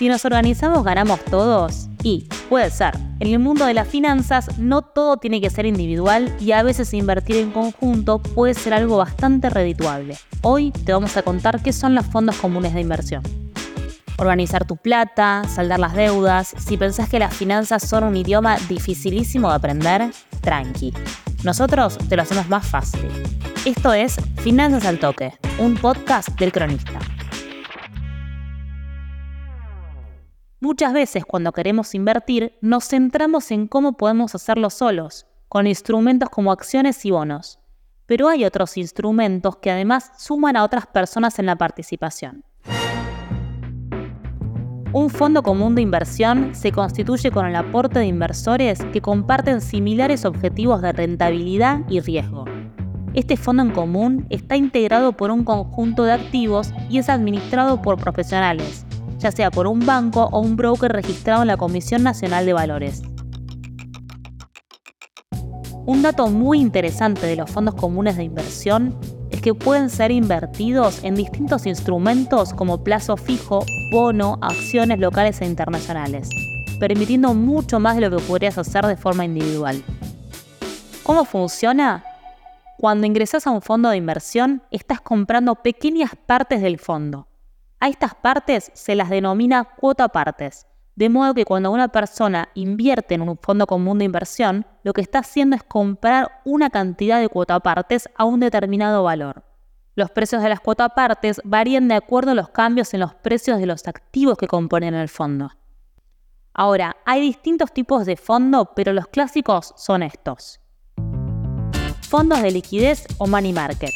Si nos organizamos ganamos todos y puede ser. En el mundo de las finanzas no todo tiene que ser individual y a veces invertir en conjunto puede ser algo bastante redituable. Hoy te vamos a contar qué son los fondos comunes de inversión. Organizar tu plata, saldar las deudas. Si pensás que las finanzas son un idioma dificilísimo de aprender, tranqui. Nosotros te lo hacemos más fácil. Esto es Finanzas al Toque, un podcast del cronista. Muchas veces cuando queremos invertir nos centramos en cómo podemos hacerlo solos, con instrumentos como acciones y bonos. Pero hay otros instrumentos que además suman a otras personas en la participación. Un fondo común de inversión se constituye con el aporte de inversores que comparten similares objetivos de rentabilidad y riesgo. Este fondo en común está integrado por un conjunto de activos y es administrado por profesionales, ya sea por un banco o un broker registrado en la Comisión Nacional de Valores. Un dato muy interesante de los fondos comunes de inversión es que pueden ser invertidos en distintos instrumentos como plazo fijo, bono, acciones locales e internacionales, permitiendo mucho más de lo que podrías hacer de forma individual. ¿Cómo funciona? Cuando ingresas a un fondo de inversión, estás comprando pequeñas partes del fondo. A estas partes se las denomina cuota partes, de modo que cuando una persona invierte en un fondo común de inversión, lo que está haciendo es comprar una cantidad de cuota partes a un determinado valor. Los precios de las cuota partes varían de acuerdo a los cambios en los precios de los activos que componen el fondo. Ahora, hay distintos tipos de fondo, pero los clásicos son estos. Fondos de liquidez o money market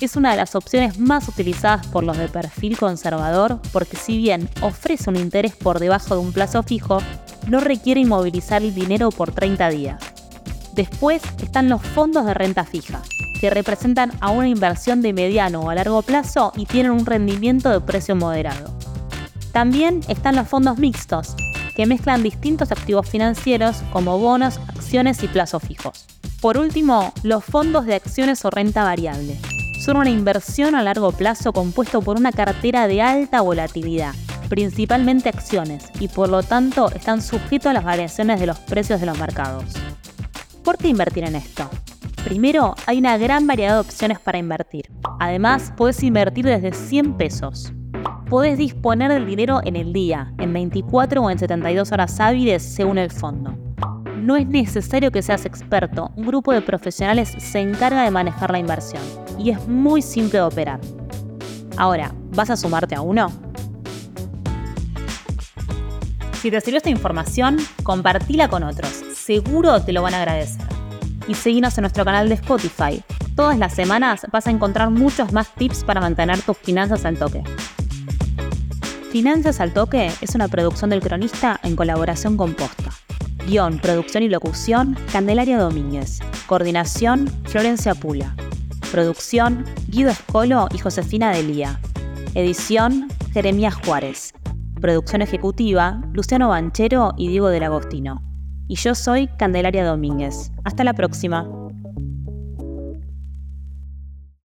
es una de las opciones más utilizadas por los de perfil conservador porque si bien ofrece un interés por debajo de un plazo fijo, no requiere inmovilizar el dinero por 30 días. Después están los fondos de renta fija, que representan a una inversión de mediano o a largo plazo y tienen un rendimiento de precio moderado. También están los fondos mixtos, que mezclan distintos activos financieros como bonos, acciones y plazos fijos. Por último, los fondos de acciones o renta variable, son una inversión a largo plazo compuesto por una cartera de alta volatilidad, principalmente acciones, y por lo tanto están sujetos a las variaciones de los precios de los mercados. ¿Por qué invertir en esto? Primero, hay una gran variedad de opciones para invertir. Además, puedes invertir desde 100 pesos. Podés disponer del dinero en el día, en 24 o en 72 horas hábiles según el fondo no es necesario que seas experto, un grupo de profesionales se encarga de manejar la inversión y es muy simple de operar. Ahora, ¿vas a sumarte a uno? Si te sirvió esta información, compartila con otros, seguro te lo van a agradecer. Y seguinos en nuestro canal de Spotify. Todas las semanas vas a encontrar muchos más tips para mantener tus finanzas al toque. Finanzas al Toque es una producción del cronista en colaboración con Posta. Guión, producción y locución, Candelaria Domínguez. Coordinación, Florencia Pula. Producción, Guido Escolo y Josefina Delía. Edición, Jeremías Juárez. Producción ejecutiva, Luciano Banchero y Diego del Agostino. Y yo soy Candelaria Domínguez. Hasta la próxima.